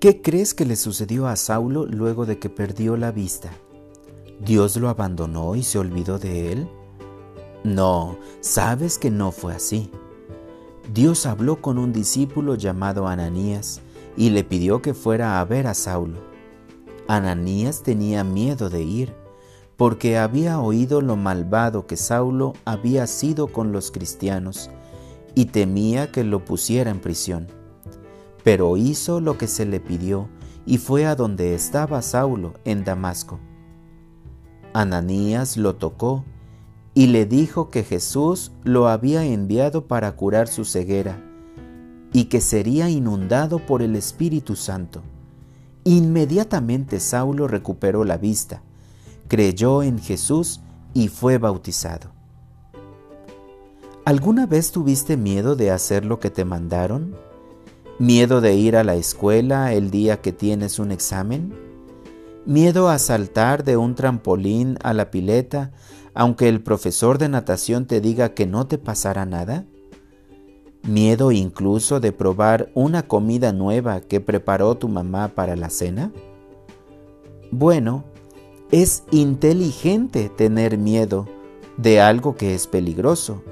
¿Qué crees que le sucedió a Saulo luego de que perdió la vista? ¿Dios lo abandonó y se olvidó de él? No, sabes que no fue así. Dios habló con un discípulo llamado Ananías y le pidió que fuera a ver a Saulo. Ananías tenía miedo de ir porque había oído lo malvado que Saulo había sido con los cristianos y temía que lo pusiera en prisión. Pero hizo lo que se le pidió y fue a donde estaba Saulo en Damasco. Ananías lo tocó y le dijo que Jesús lo había enviado para curar su ceguera y que sería inundado por el Espíritu Santo. Inmediatamente Saulo recuperó la vista, creyó en Jesús y fue bautizado. ¿Alguna vez tuviste miedo de hacer lo que te mandaron? ¿Miedo de ir a la escuela el día que tienes un examen? ¿Miedo a saltar de un trampolín a la pileta aunque el profesor de natación te diga que no te pasará nada? ¿Miedo incluso de probar una comida nueva que preparó tu mamá para la cena? Bueno, es inteligente tener miedo de algo que es peligroso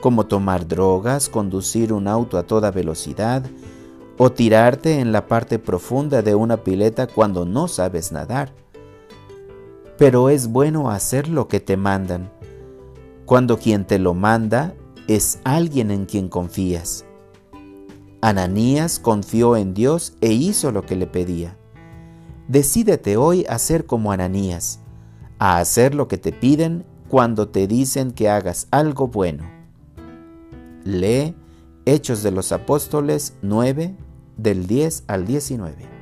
como tomar drogas, conducir un auto a toda velocidad o tirarte en la parte profunda de una pileta cuando no sabes nadar. Pero es bueno hacer lo que te mandan, cuando quien te lo manda es alguien en quien confías. Ananías confió en Dios e hizo lo que le pedía. Decídete hoy a ser como Ananías, a hacer lo que te piden cuando te dicen que hagas algo bueno. Lee Hechos de los Apóstoles 9 del 10 al 19.